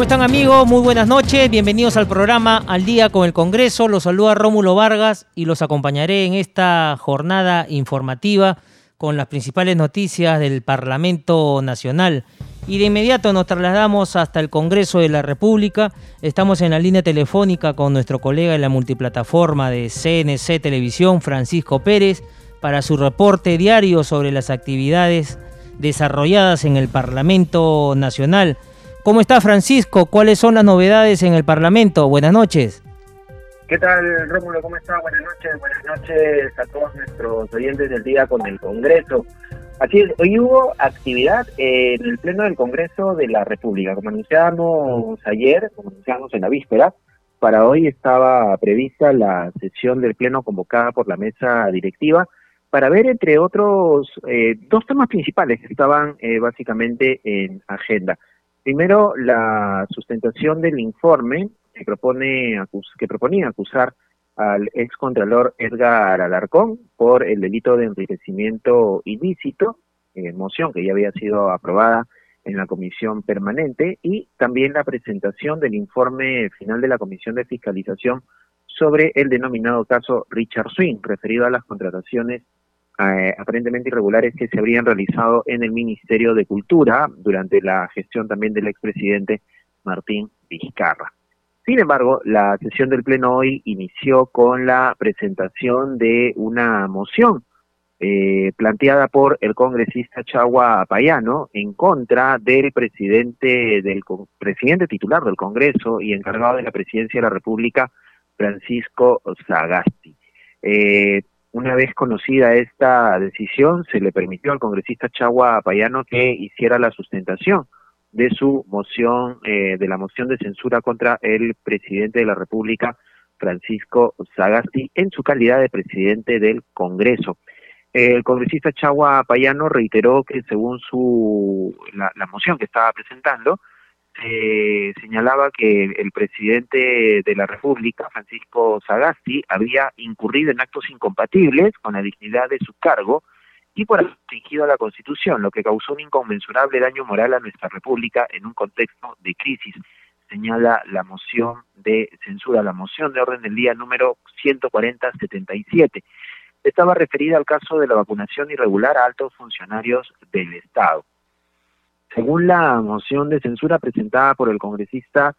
¿Cómo están amigos? Muy buenas noches, bienvenidos al programa Al Día con el Congreso. Los saluda Rómulo Vargas y los acompañaré en esta jornada informativa con las principales noticias del Parlamento Nacional. Y de inmediato nos trasladamos hasta el Congreso de la República. Estamos en la línea telefónica con nuestro colega en la multiplataforma de CNC Televisión, Francisco Pérez, para su reporte diario sobre las actividades desarrolladas en el Parlamento Nacional. ¿Cómo está Francisco? ¿Cuáles son las novedades en el Parlamento? Buenas noches. ¿Qué tal, Rómulo? ¿Cómo está? Buenas noches. Buenas noches a todos nuestros oyentes del día con el Congreso. Así es, hoy hubo actividad en el Pleno del Congreso de la República. Como anunciábamos ayer, como anunciábamos en la víspera, para hoy estaba prevista la sesión del Pleno convocada por la mesa directiva para ver, entre otros, eh, dos temas principales que estaban eh, básicamente en agenda. Primero, la sustentación del informe que, propone, que proponía acusar al excontralor Edgar Alarcón por el delito de enriquecimiento ilícito, eh, moción que ya había sido aprobada en la comisión permanente, y también la presentación del informe final de la comisión de fiscalización sobre el denominado caso Richard Swing, referido a las contrataciones eh, aparentemente irregulares que se habrían realizado en el Ministerio de Cultura durante la gestión también del expresidente Martín Vizcarra. Sin embargo, la sesión del Pleno hoy inició con la presentación de una moción eh, planteada por el congresista Chagua Payano en contra del presidente del presidente titular del Congreso y encargado de la presidencia de la República, Francisco Sagasti. Eh, una vez conocida esta decisión, se le permitió al congresista Chagua Payano que hiciera la sustentación de su moción, eh, de la moción de censura contra el presidente de la República, Francisco Sagasti, en su calidad de presidente del Congreso. El congresista Chagua Payano reiteró que según su la moción que estaba presentando, se señalaba que el presidente de la República, Francisco Sagasti, había incurrido en actos incompatibles con la dignidad de su cargo y por haber a la Constitución, lo que causó un inconmensurable daño moral a nuestra República en un contexto de crisis, señala la moción de censura, la moción de orden del día número 140-77. Estaba referida al caso de la vacunación irregular a altos funcionarios del Estado. Según la moción de censura presentada por el congresista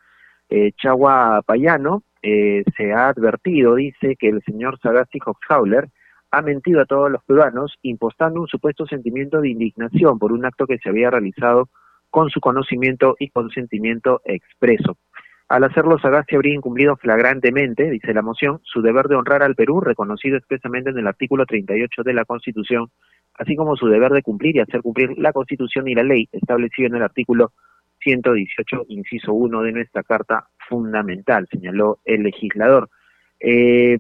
eh, Chagua Payano, eh, se ha advertido, dice, que el señor Sagasti Hochhauler ha mentido a todos los peruanos, impostando un supuesto sentimiento de indignación por un acto que se había realizado con su conocimiento y consentimiento expreso. Al hacerlo, Sagasti habría incumplido flagrantemente, dice la moción, su deber de honrar al Perú, reconocido expresamente en el artículo 38 de la Constitución, así como su deber de cumplir y hacer cumplir la Constitución y la ley establecido en el artículo 118, inciso 1 de nuestra Carta Fundamental, señaló el legislador. Eh,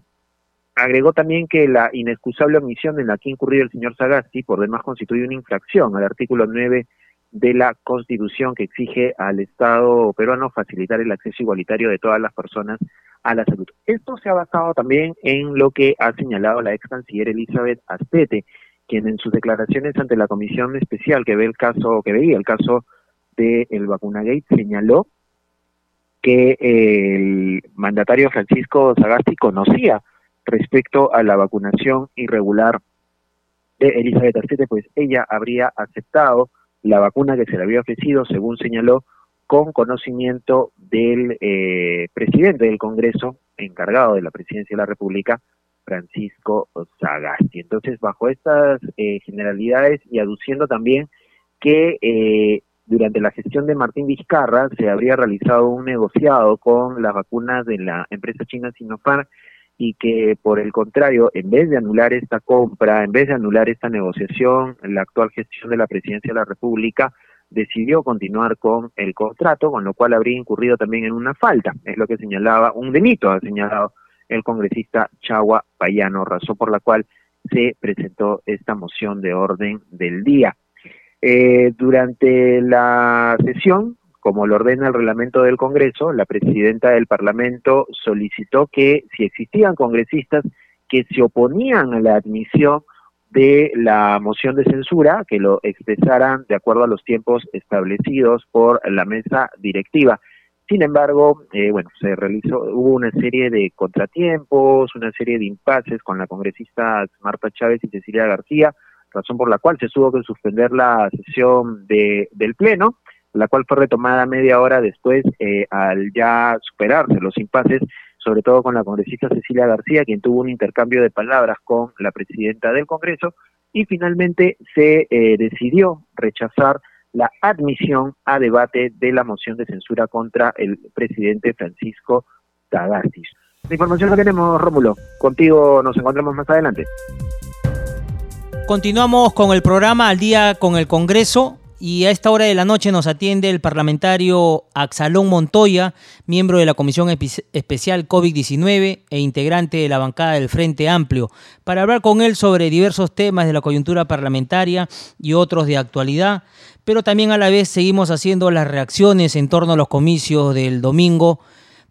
agregó también que la inexcusable omisión en la que incurrió el señor Sagasti por demás constituye una infracción al artículo 9 de la Constitución que exige al Estado peruano facilitar el acceso igualitario de todas las personas a la salud. Esto se ha basado también en lo que ha señalado la ex canciller Elizabeth Astete, quien en sus declaraciones ante la comisión especial que ve el caso, que veía el caso del el Vacunagate, señaló que el mandatario Francisco Sagasti conocía respecto a la vacunación irregular de Elizabeth Arcete, pues ella habría aceptado la vacuna que se le había ofrecido, según señaló, con conocimiento del eh, presidente del Congreso, encargado de la presidencia de la República, Francisco Sagasti. Entonces, bajo estas eh, generalidades y aduciendo también que eh, durante la gestión de Martín Vizcarra se habría realizado un negociado con las vacunas de la empresa china Sinopharm y que por el contrario, en vez de anular esta compra, en vez de anular esta negociación, la actual gestión de la presidencia de la República decidió continuar con el contrato, con lo cual habría incurrido también en una falta, es lo que señalaba, un delito ha señalado el congresista Chagua Payano, razón por la cual se presentó esta moción de orden del día. Eh, durante la sesión, como lo ordena el reglamento del Congreso, la presidenta del Parlamento solicitó que si existían congresistas que se oponían a la admisión de la moción de censura, que lo expresaran de acuerdo a los tiempos establecidos por la mesa directiva. Sin embargo, eh, bueno, se realizó, hubo una serie de contratiempos, una serie de impases con la congresista Marta Chávez y Cecilia García, razón por la cual se tuvo que suspender la sesión de, del Pleno la cual fue retomada media hora después eh, al ya superarse los impases, sobre todo con la congresista Cecilia García, quien tuvo un intercambio de palabras con la presidenta del Congreso, y finalmente se eh, decidió rechazar la admisión a debate de la moción de censura contra el presidente Francisco Tagastis. La información que tenemos, Rómulo. Contigo nos encontramos más adelante. Continuamos con el programa Al día con el Congreso y a esta hora de la noche nos atiende el parlamentario Axalón Montoya, miembro de la Comisión Especial COVID-19 e integrante de la bancada del Frente Amplio, para hablar con él sobre diversos temas de la coyuntura parlamentaria y otros de actualidad, pero también a la vez seguimos haciendo las reacciones en torno a los comicios del domingo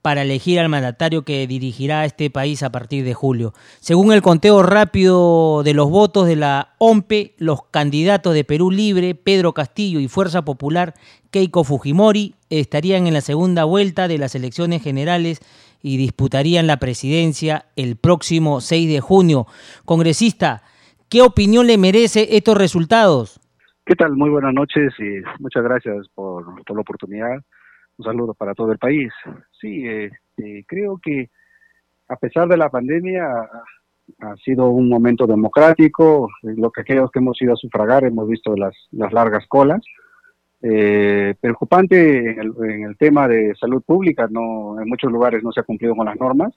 para elegir al mandatario que dirigirá este país a partir de julio. Según el conteo rápido de los votos de la OMPE, los candidatos de Perú Libre, Pedro Castillo y Fuerza Popular, Keiko Fujimori, estarían en la segunda vuelta de las elecciones generales y disputarían la presidencia el próximo 6 de junio. Congresista, ¿qué opinión le merece estos resultados? ¿Qué tal? Muy buenas noches y muchas gracias por, por la oportunidad. Un saludo para todo el país. Sí, este, creo que a pesar de la pandemia ha sido un momento democrático. Lo que aquellos que hemos ido a sufragar hemos visto las, largas colas. Eh, preocupante en el, en el, tema de salud pública, no en muchos lugares no se ha cumplido con las normas,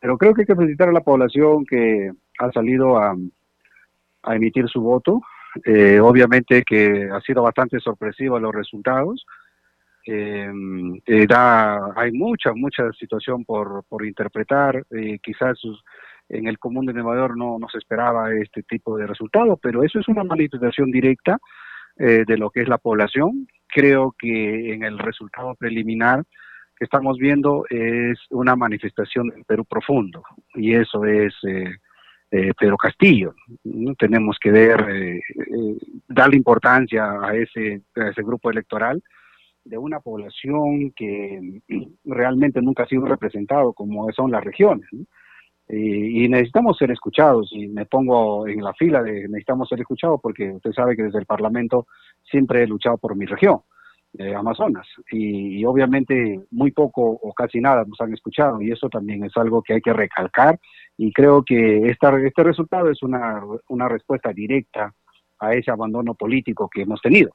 pero creo que hay que felicitar a la población que ha salido a, a emitir su voto. Eh, obviamente que ha sido bastante sorpresivo los resultados. Em, eh, da, hay mucha, mucha situación por, por interpretar. Eh, quizás en el común denominador no, no se esperaba este tipo de resultados, pero eso es una manifestación directa eh, de lo que es la población. Creo que en el resultado preliminar que estamos viendo es una manifestación del Perú profundo, y eso es eh, eh, Pedro Castillo. Tenemos que ver, eh, eh, darle importancia a ese, a ese grupo electoral de una población que realmente nunca ha sido representado como son las regiones. Y, y, necesitamos ser escuchados, y me pongo en la fila de necesitamos ser escuchados porque usted sabe que desde el Parlamento siempre he luchado por mi región, eh, Amazonas, y, y, obviamente muy poco o casi nada nos han escuchado, y eso también es algo que hay que recalcar, y creo que esta, este resultado es una, una respuesta directa a ese abandono político que hemos tenido.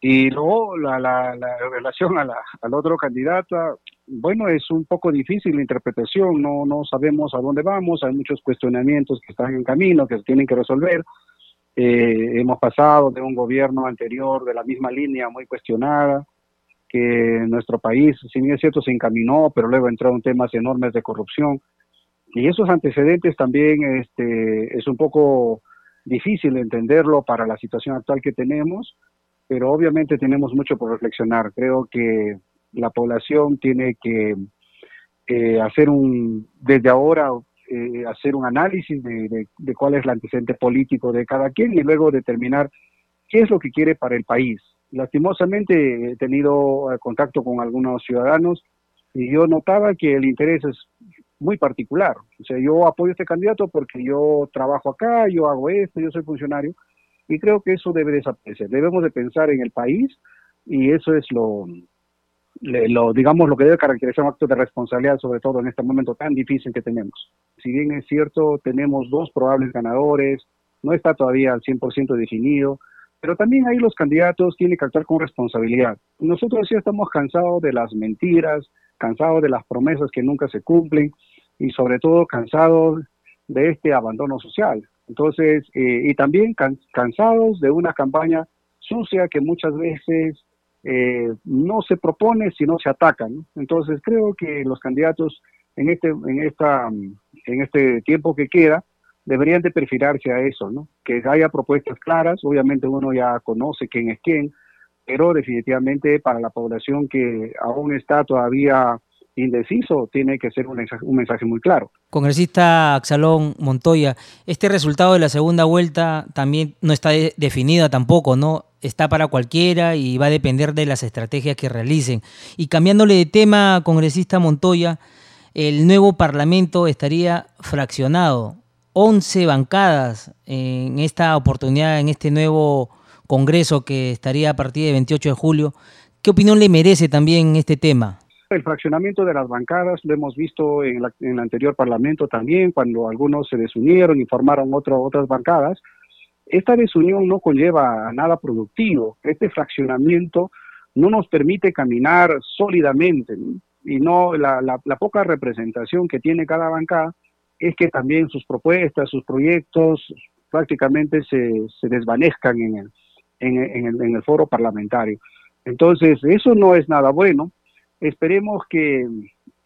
Y luego la, la, la relación a la, al otro candidato, bueno, es un poco difícil la interpretación, no, no sabemos a dónde vamos, hay muchos cuestionamientos que están en camino, que se tienen que resolver. Eh, hemos pasado de un gobierno anterior de la misma línea muy cuestionada, que nuestro país, si bien es cierto, se encaminó, pero luego entraron temas enormes de corrupción. Y esos antecedentes también este, es un poco difícil entenderlo para la situación actual que tenemos pero obviamente tenemos mucho por reflexionar. Creo que la población tiene que eh, hacer un, desde ahora, eh, hacer un análisis de, de, de, cuál es el antecedente político de cada quien y luego determinar qué es lo que quiere para el país. Lastimosamente he tenido eh, contacto con algunos ciudadanos y yo notaba que el interés es muy particular. O sea, yo apoyo a este candidato porque yo trabajo acá, yo hago esto, yo soy funcionario, y creo que eso debe desaparecer. Debemos de pensar en el país y eso es lo, digamos, lo que debe caracterizar un acto de responsabilidad, sobre todo en este momento tan difícil que tenemos. Si bien es cierto, tenemos dos probables ganadores, no está todavía al 100% definido, pero también ahí los candidatos tienen que actuar con responsabilidad. Nosotros ya estamos cansados de las mentiras, cansados de las promesas que nunca se cumplen y sobre todo cansados de este abandono social. Entonces, eh, y también can, cansados de una campaña sucia que muchas veces eh, no se propone, sino se ataca. Entonces creo que los candidatos en este, en esta, en este tiempo que queda, deberían de perfilarse a eso, ¿no? Que haya propuestas claras, obviamente uno ya conoce quién es quién, pero definitivamente para la población que aún está todavía indeciso, tiene que ser un mensaje, muy claro. Congresista Axalón Montoya, este resultado de la segunda vuelta también no está definido tampoco, ¿no? Está para cualquiera y va a depender de las estrategias que realicen. Y cambiándole de tema, congresista Montoya, el nuevo Parlamento estaría fraccionado. 11 bancadas en esta oportunidad, en este nuevo Congreso que estaría a partir del 28 de julio. ¿Qué opinión le merece también este tema? El fraccionamiento de las bancadas lo hemos visto en, el anterior Parlamento también, cuando algunos se desunieron y formaron otras bancadas. Esta desunión no conlleva a nada productivo. Este fraccionamiento no nos permite caminar sólidamente y no la, poca representación que tiene cada bancada es que también sus propuestas, sus proyectos prácticamente se, se desvanezcan en, el, en el foro parlamentario. Entonces, eso no es nada bueno. Esperemos que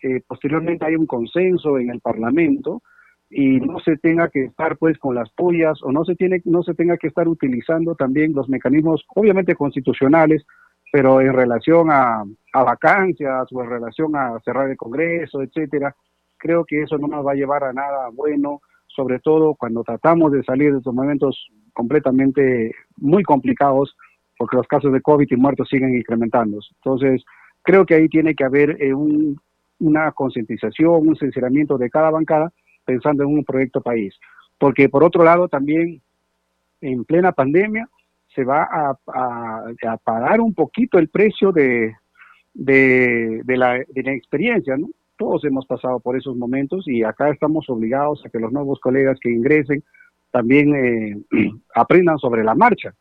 eh, posteriormente haya un consenso en el Parlamento y no se tenga que estar pues con las pullas o no se tiene no se tenga que estar utilizando también los mecanismos obviamente constitucionales pero en relación a, vacancias o en relación a cerrar el Congreso, etcétera, creo que eso no nos va a llevar a nada bueno, sobre todo cuando tratamos de salir de estos momentos completamente muy complicados, porque los casos de COVID y muertos siguen incrementándose. Entonces, creo que ahí tiene que haber eh, una concientización, un sinceramiento de cada bancada pensando en un proyecto país. Porque por otro lado, también en plena pandemia, se va a, a, pagar un poquito el precio de, de, la, de la experiencia, ¿no? Todos hemos pasado por esos momentos y acá estamos obligados a que los nuevos colegas que ingresen también eh, aprendan sobre la marcha,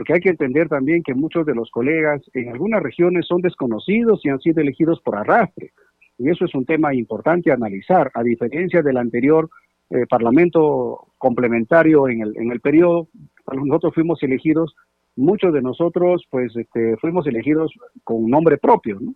porque hay que entender también que muchos de los colegas en algunas regiones son desconocidos y han sido elegidos por arrastre. Y eso es un tema importante a analizar, a diferencia del anterior eh, parlamento complementario en el, en el periodo, nosotros fuimos elegidos, muchos de nosotros pues este, fuimos elegidos con nombre propio, ¿no?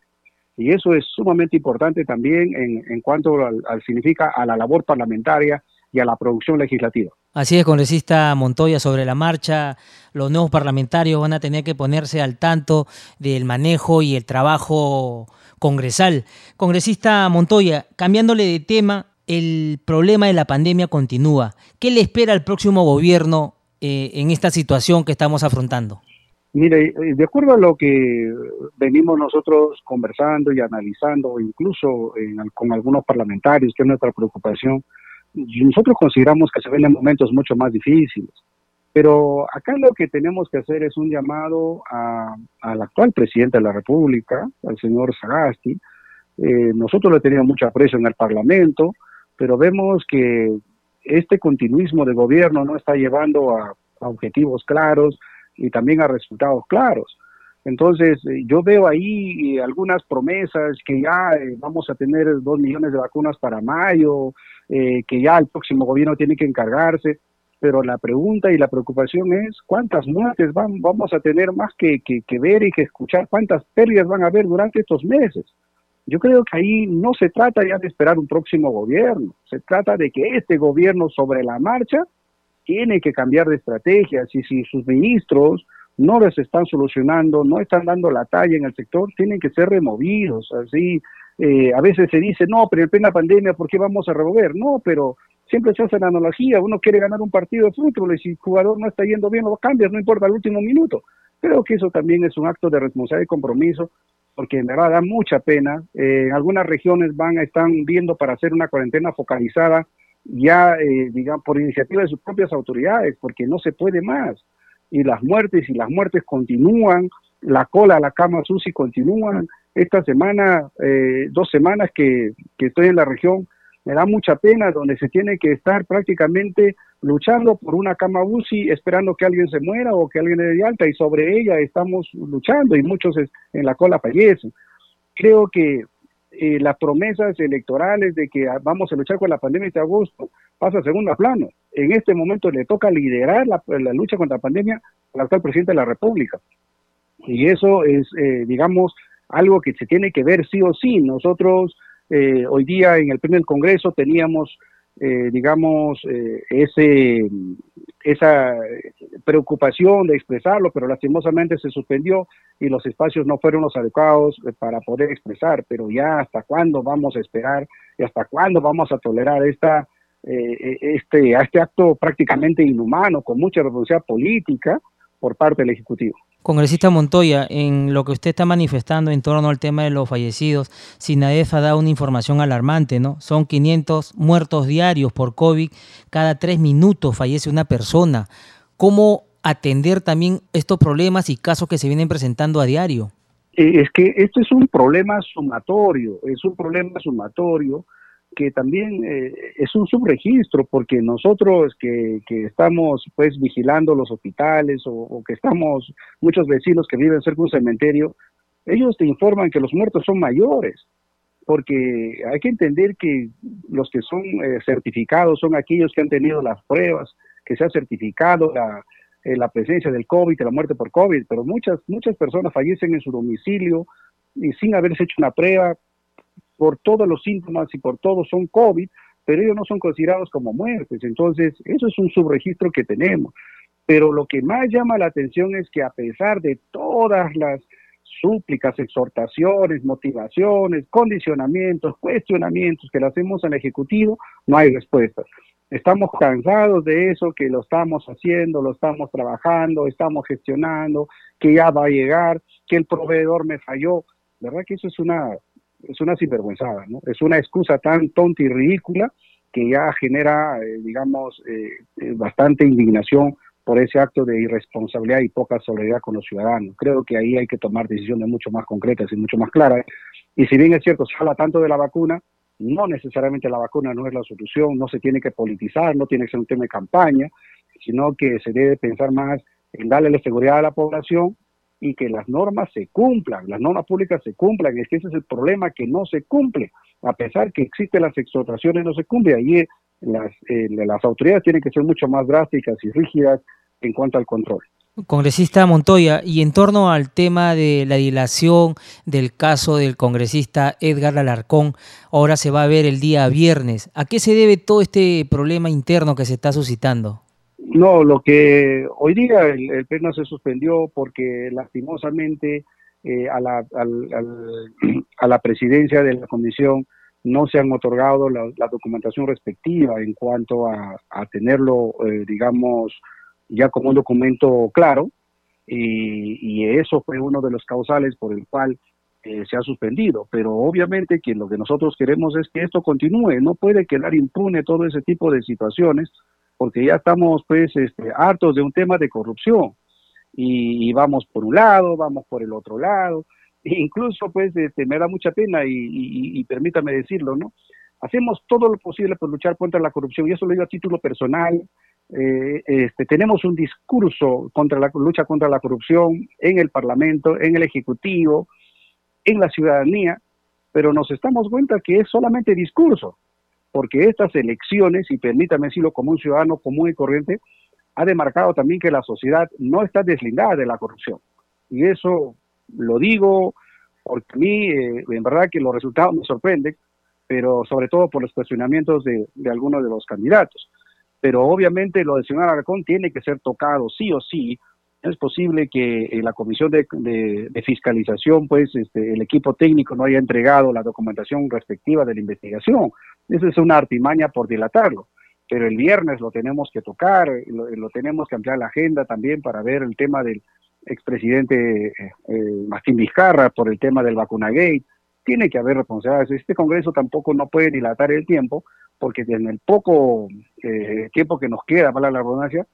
Y eso es sumamente importante también en, en cuanto al, significa a la labor parlamentaria y a la producción legislativa. Así es, congresista Montoya, sobre la marcha, los nuevos parlamentarios van a tener que ponerse al tanto del manejo y el trabajo congresal. Congresista Montoya, cambiándole de tema, el problema de la pandemia continúa. ¿Qué le espera al próximo gobierno eh, en esta situación que estamos afrontando? Mire, eh, de acuerdo a lo que venimos nosotros conversando y analizando, incluso con algunos parlamentarios, que es nuestra preocupación, nosotros consideramos que se ven en momentos mucho más difíciles. Pero acá lo que tenemos que hacer es un llamado al actual presidente de la República, al señor Sagasti. Eh, nosotros le teníamos mucho aprecio en el Parlamento, pero vemos que este continuismo de gobierno no está llevando a, objetivos claros y también a resultados claros. Entonces, eh, yo veo ahí algunas promesas que ya eh, vamos a tener dos millones de vacunas para mayo, eh, que ya el próximo gobierno tiene que encargarse, pero la pregunta y la preocupación es cuántas muertes van, vamos a tener más que, que ver y que escuchar, cuántas pérdidas van a haber durante estos meses. Yo creo que ahí no se trata ya de esperar un próximo gobierno, se trata de que este gobierno sobre la marcha tiene que cambiar de estrategia. y si sus ministros no les están solucionando, no están dando la talla en el sector, tienen que ser removidos. Así, eh, a veces se dice, no, pero en plena pandemia, ¿por qué vamos a remover? No, pero siempre se hace la analogía, uno quiere ganar un partido de fútbol y si el jugador no está yendo bien, lo cambias, no importa el último minuto. Creo que eso también es un acto de responsabilidad y compromiso porque en verdad da mucha pena. Eh, en algunas regiones van están viendo para hacer una cuarentena focalizada ya, eh, digamos, por iniciativa de sus propias autoridades, porque no se puede más. Y las muertes y las muertes continúan, la cola, la cama sucia continúan. Esta semana, eh, dos semanas que, estoy en la región, me da mucha pena donde se tiene que estar prácticamente luchando por una cama UCI esperando que alguien se muera o que alguien le dé alta y sobre ella estamos luchando y muchos en la cola fallecen. Creo que eh, las promesas electorales de que vamos a luchar con la pandemia de agosto pasa a segundo plano. En este momento le toca liderar la, lucha contra la pandemia al actual presidente de la República. Y eso es, eh, digamos, algo que se tiene que ver sí o sí. Nosotros eh, hoy día en el primer Congreso teníamos, eh, digamos, ese, esa preocupación de expresarlo, pero lastimosamente se suspendió y los espacios no fueron los adecuados para poder expresar. Pero ya hasta cuándo vamos a esperar y hasta cuándo vamos a tolerar esta eh, este, a este acto prácticamente inhumano, con mucha responsabilidad política por parte del Ejecutivo. Congresista Montoya, en lo que usted está manifestando en torno al tema de los fallecidos, SINAEF ha dado una información alarmante, ¿no? Son 500 muertos diarios por COVID, cada tres minutos fallece una persona. ¿Cómo atender también estos problemas y casos que se vienen presentando a diario? Eh, es que esto es un problema sumatorio, es un problema sumatorio que también eh, es un subregistro, porque nosotros que, estamos pues vigilando los hospitales o, que estamos, muchos vecinos que viven cerca de un cementerio, ellos te informan que los muertos son mayores, porque hay que entender que los que son eh, certificados son aquellos que han tenido las pruebas, que se ha certificado la, eh, la presencia del COVID, la muerte por COVID, pero muchas, muchas personas fallecen en su domicilio y sin haberse hecho una prueba, por todos los síntomas y por todos son COVID, pero ellos no son considerados como muertes. Entonces, eso es un subregistro que tenemos. Pero lo que más llama la atención es que a pesar de todas las súplicas, exhortaciones, motivaciones, condicionamientos, cuestionamientos que le hacemos al Ejecutivo, no hay respuestas. Estamos cansados de eso, que lo estamos haciendo, lo estamos trabajando, estamos gestionando, que ya va a llegar, que el proveedor me falló. ¿Verdad que eso es una es una sinvergüenzada, ¿no? Es una excusa tan tonta y ridícula que ya genera, eh, digamos, eh, eh, bastante indignación por ese acto de irresponsabilidad y poca solidaridad con los ciudadanos. Creo que ahí hay que tomar decisiones mucho más concretas y mucho más claras. Y si bien es cierto, se habla tanto de la vacuna, no necesariamente la vacuna no es la solución, no se tiene que politizar, no tiene que ser un tema de campaña, sino que se debe pensar más en darle la seguridad a la población y que las normas se cumplan, las normas públicas se cumplan, es que ese es el problema que no se cumple, a pesar que existen las exhortaciones no se cumple, allí las, eh, las autoridades tienen que ser mucho más drásticas y rígidas en cuanto al control. Congresista Montoya, y en torno al tema de la dilación del caso del congresista Edgar Alarcón, ahora se va a ver el día viernes. ¿A qué se debe todo este problema interno que se está suscitando? No, lo que hoy día el, pleno se suspendió porque lastimosamente eh, a, la, a la presidencia de la comisión no se han otorgado la, documentación respectiva en cuanto a, tenerlo, eh, digamos, ya como un documento claro, y, eso fue uno de los causales por el cual eh, se ha suspendido. Pero obviamente que lo que nosotros queremos es que esto continúe, no puede quedar impune todo ese tipo de situaciones porque ya estamos pues este, hartos de un tema de corrupción y, vamos por un lado, vamos por el otro lado, e incluso pues este, me da mucha pena y, permítame decirlo, ¿no? Hacemos todo lo posible por luchar contra la corrupción y eso lo digo a título personal. Eh, este, tenemos un discurso contra la lucha contra la corrupción en el Parlamento, en el Ejecutivo, en la ciudadanía, pero nos estamos cuenta que es solamente discurso porque estas elecciones, y permítame decirlo como un ciudadano común y corriente, ha demarcado también que la sociedad no está deslindada de la corrupción. Y eso lo digo porque a mí, eh, en verdad que los resultados me sorprenden, pero sobre todo por los cuestionamientos de, algunos de los candidatos. Pero obviamente lo del señor Aracón tiene que ser tocado sí o sí. Es posible que en la comisión de, fiscalización, pues este, el equipo técnico no haya entregado la documentación respectiva de la investigación. Esa es una artimaña por dilatarlo. Pero el viernes lo tenemos que tocar, lo, tenemos que ampliar la agenda también para ver el tema del expresidente eh, eh, Martín Vizcarra por el tema del vacuna gate. Tiene que haber responsabilidades. Este Congreso tampoco no puede dilatar el tiempo, porque en el poco eh, tiempo que nos queda para la redundancia,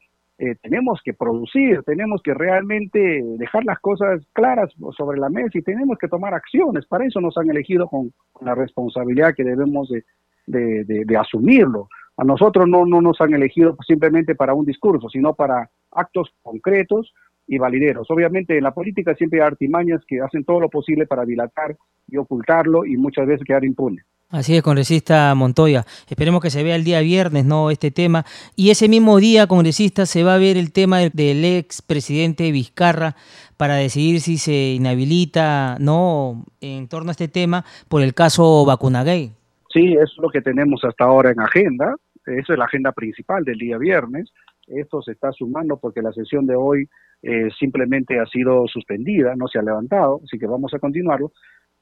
eh, tenemos que producir, tenemos que realmente dejar las cosas claras sobre la mesa y tenemos que tomar acciones. Para eso nos han elegido con, la responsabilidad que debemos de, de, asumirlo. A nosotros no, no nos han elegido simplemente para un discurso, sino para actos concretos y valideros. Obviamente en la política siempre hay artimañas que hacen todo lo posible para dilatar y ocultarlo y muchas veces quedar impune. Así es, congresista Montoya. Esperemos que se vea el día viernes, ¿no? Este tema. Y ese mismo día, congresista, se va a ver el tema del, ex presidente Vizcarra para decidir si se inhabilita, ¿no? En torno a este tema por el caso Vacuna Gay. Sí, es lo que tenemos hasta ahora en agenda. Eso es la agenda principal del día viernes. Esto se está sumando porque la sesión de hoy eh, simplemente ha sido suspendida, no se ha levantado, así que vamos a continuarlo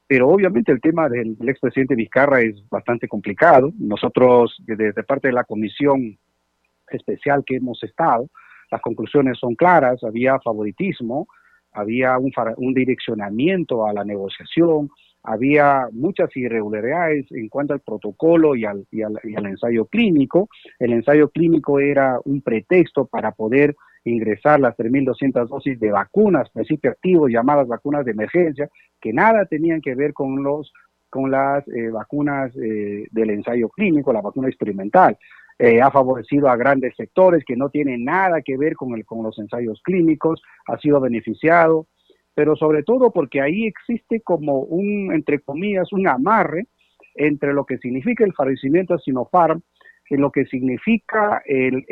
pero obviamente el tema del, expresidente Vizcarra es bastante complicado. Nosotros, desde parte de la comisión especial que hemos estado, las conclusiones son claras, había favoritismo, había un, un direccionamiento a la negociación, había muchas irregularidades en cuanto al protocolo y al, y al, y al ensayo clínico. El ensayo clínico era un pretexto para poder ingresar las 3.200 dosis de vacunas, principio activo, llamadas vacunas de emergencia, que nada tenían que ver con los con las eh, vacunas eh, del ensayo clínico, la vacuna experimental. Eh, ha favorecido a grandes sectores que no tienen nada que ver con, el, con los ensayos clínicos, ha sido beneficiado, pero sobre todo porque ahí existe como un, entre comillas, un amarre entre lo que significa el fallecimiento de Sinopharm en lo que significa el,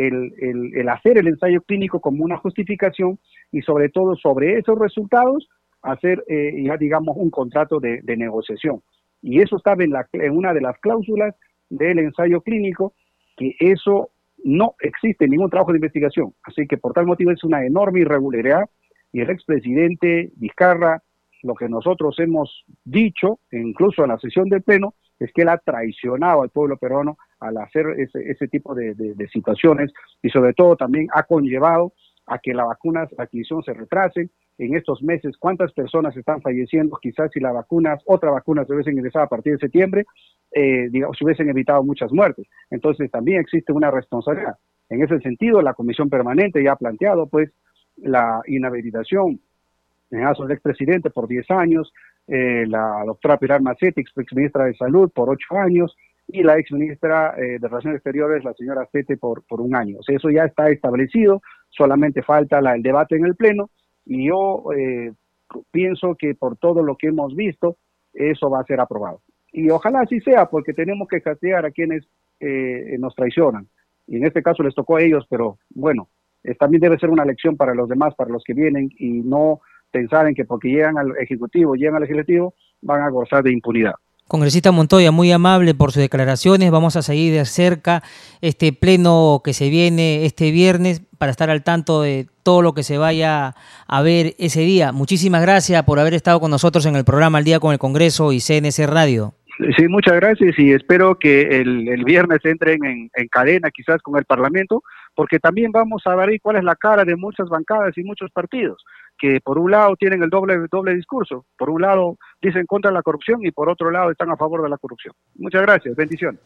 hacer el ensayo clínico como una justificación y sobre todo sobre esos resultados hacer eh, ya digamos un contrato de, negociación. Y eso estaba en, la, en una de las cláusulas del ensayo clínico, que eso no existe ningún trabajo de investigación. Así que por tal motivo es una enorme irregularidad y el expresidente Vizcarra, lo que nosotros hemos dicho, incluso en la sesión del Pleno, es que él ha traicionado al pueblo peruano al hacer ese, ese tipo de, situaciones y sobre todo también ha conllevado a que la vacuna, la adquisición se retrase en estos meses. ¿Cuántas personas están falleciendo? Quizás si la vacuna, otra vacuna se hubiesen ingresado a partir de septiembre, eh, digamos, se hubiesen evitado muchas muertes. Entonces también existe una responsabilidad. En ese sentido, la Comisión Permanente ya ha planteado pues la inhabilitación en caso del expresidente por 10 años, eh, la doctora Pilar Macetti, ex ministra de Salud, por 8 años, y la ex ministra eh, de Relaciones Exteriores, la señora Fete, por, por un año. O sea, eso ya está establecido, solamente falta la, el debate en el Pleno y yo eh, pienso que por todo lo que hemos visto, eso va a ser aprobado. Y ojalá así sea, porque tenemos que castigar a quienes eh, nos traicionan. Y en este caso les tocó a ellos, pero bueno, también debe ser una lección para los demás, para los que vienen, y no pensar en que porque llegan al Ejecutivo, llegan al Legislativo, van a gozar de impunidad. Congresista Montoya, muy amable por sus declaraciones. Vamos a seguir de cerca este pleno que se viene este viernes para estar al tanto de todo lo que se vaya a ver ese día. Muchísimas gracias por haber estado con nosotros en el programa Al Día con el Congreso y CNC Radio. Sí, muchas gracias y espero que el, viernes entren en, en, cadena quizás con el Parlamento, porque también vamos a ver cuál es la cara de muchas bancadas y muchos partidos que por un lado tienen el doble, doble discurso, por un lado dicen contra la corrupción y por otro lado están a favor de la corrupción. Muchas gracias, bendiciones.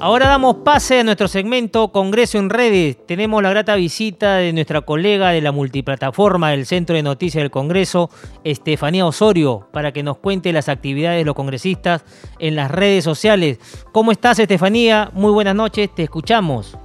Ahora damos pase a nuestro segmento Congreso en Redes. Tenemos la grata visita de nuestra colega de la multiplataforma del Centro de Noticias del Congreso, Estefanía Osorio, para que nos cuente las actividades de los congresistas en las redes sociales. ¿Cómo estás, Estefanía? Muy buenas noches, te escuchamos.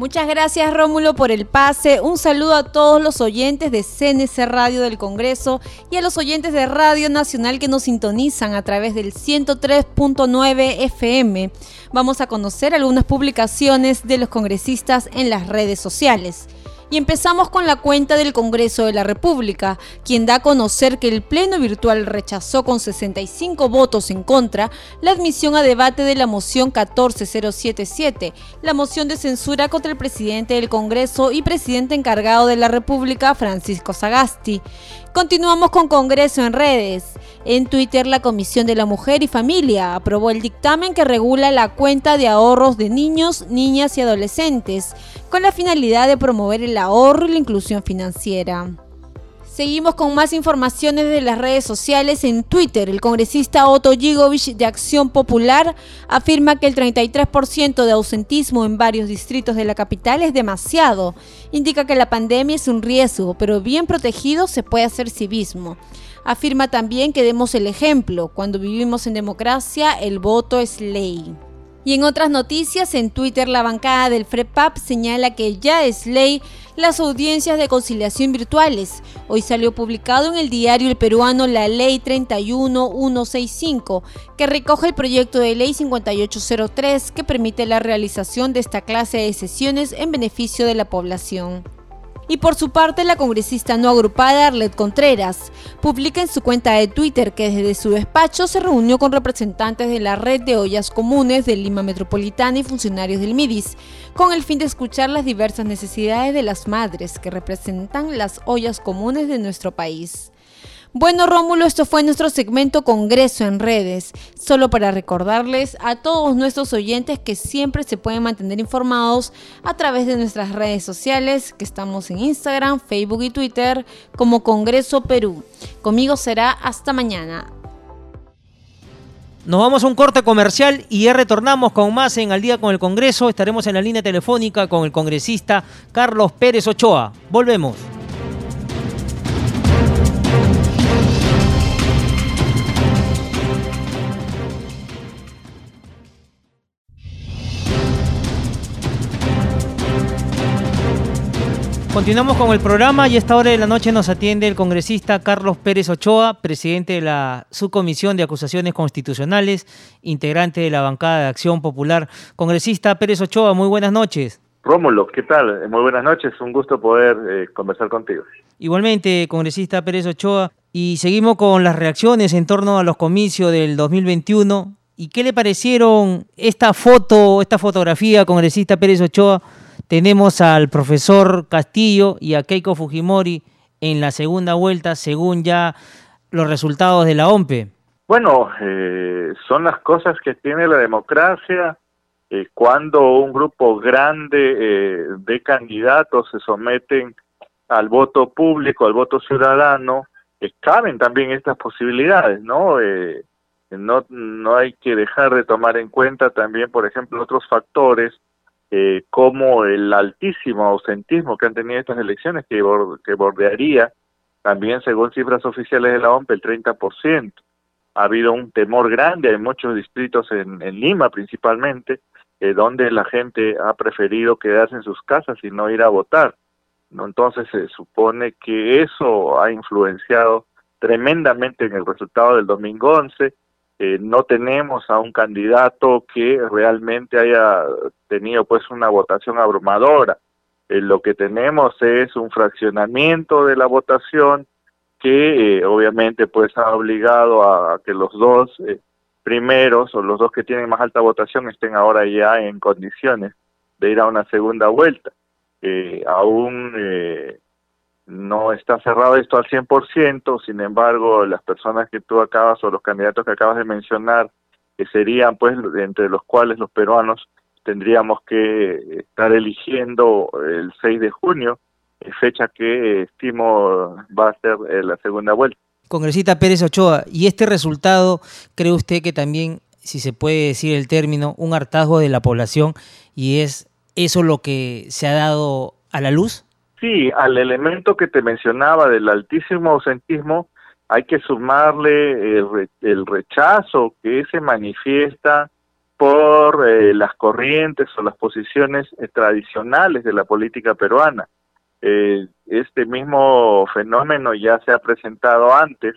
Muchas gracias Rómulo por el pase. Un saludo a todos los oyentes de CNC Radio del Congreso y a los oyentes de Radio Nacional que nos sintonizan a través del 103.9 FM. Vamos a conocer algunas publicaciones de los congresistas en las redes sociales. Y empezamos con la cuenta del Congreso de la República, quien da a conocer que el Pleno Virtual rechazó con 65 votos en contra la admisión a debate de la moción 14077, la moción de censura contra el presidente del Congreso y presidente encargado de la República, Francisco Sagasti. Continuamos con Congreso en redes. En Twitter, la Comisión de la Mujer y Familia aprobó el dictamen que regula la cuenta de ahorros de niños, niñas y adolescentes, con la finalidad de promover el ahorro y la inclusión financiera. Seguimos con más informaciones de las redes sociales. En Twitter, el congresista Otto Gigovich de Acción Popular afirma que el 33% de ausentismo en varios distritos de la capital es demasiado. Indica que la pandemia es un riesgo, pero bien protegido se puede hacer civismo. Afirma también que demos el ejemplo. Cuando vivimos en democracia, el voto es ley. Y en otras noticias, en Twitter la bancada del FREPAP señala que ya es ley las audiencias de conciliación virtuales. Hoy salió publicado en el diario El Peruano la Ley 31165, que recoge el proyecto de ley 5803 que permite la realización de esta clase de sesiones en beneficio de la población. Y por su parte, la congresista no agrupada Arlet Contreras publica en su cuenta de Twitter que desde su despacho se reunió con representantes de la red de ollas comunes de Lima Metropolitana y funcionarios del MIDIS, con el fin de escuchar las diversas necesidades de las madres que representan las ollas comunes de nuestro país. Bueno, Rómulo, esto fue nuestro segmento Congreso en redes. Solo para recordarles a todos nuestros oyentes que siempre se pueden mantener informados a través de nuestras redes sociales, que estamos en Instagram, Facebook y Twitter como Congreso Perú. Conmigo será hasta mañana. Nos vamos a un corte comercial y ya retornamos con más en Al día con el Congreso. Estaremos en la línea telefónica con el congresista Carlos Pérez Ochoa. Volvemos. Continuamos con el programa y a esta hora de la noche nos atiende el congresista Carlos Pérez Ochoa, presidente de la Subcomisión de Acusaciones Constitucionales, integrante de la bancada de Acción Popular. Congresista Pérez Ochoa, muy buenas noches. Rómulo, ¿qué tal? Muy buenas noches, un gusto poder eh, conversar contigo. Igualmente, congresista Pérez Ochoa, y seguimos con las reacciones en torno a los comicios del 2021. ¿Y qué le parecieron esta foto, esta fotografía, congresista Pérez Ochoa? Tenemos al profesor Castillo y a Keiko Fujimori en la segunda vuelta, según ya los resultados de la OMPE. Bueno, eh, son las cosas que tiene la democracia. Eh, cuando un grupo grande eh, de candidatos se someten al voto público, al voto ciudadano, caben también estas posibilidades, ¿no? no no hay que dejar de tomar en cuenta también, por ejemplo, otros factores eh, como el altísimo ausentismo que han tenido estas elecciones, que, bordearía también, según cifras oficiales de la OMP, el 30%. Ha habido un temor grande en muchos distritos en, Lima principalmente, eh, donde la gente ha preferido quedarse en sus casas y no ir a votar. Entonces se supone que eso ha influenciado tremendamente en el resultado del domingo 11 eh, no tenemos a un candidato que realmente haya tenido pues una votación abrumadora. Eh, lo que tenemos es un fraccionamiento de la votación que eh, obviamente pues ha obligado a, que los dos primeros o los dos que tienen más alta votación estén ahora ya en condiciones de ir a una segunda vuelta. aún no está cerrado esto al 100%, sin embargo, las personas que tú acabas o los candidatos que acabas de mencionar, que serían pues entre los cuales los peruanos tendríamos que estar eligiendo el 6 de junio, fecha que estimo va a ser eh, la segunda vuelta. Congresista Pérez Ochoa, ¿y este resultado cree usted que también, si se puede decir el término, un hartazgo de la población y es eso lo que se ha dado a la luz? Sí, al elemento que te mencionaba del altísimo ausentismo, hay que sumarle el, rechazo que se manifiesta por eh, las corrientes o las posiciones eh, tradicionales de la política peruana. Eh, este mismo fenómeno ya se ha presentado antes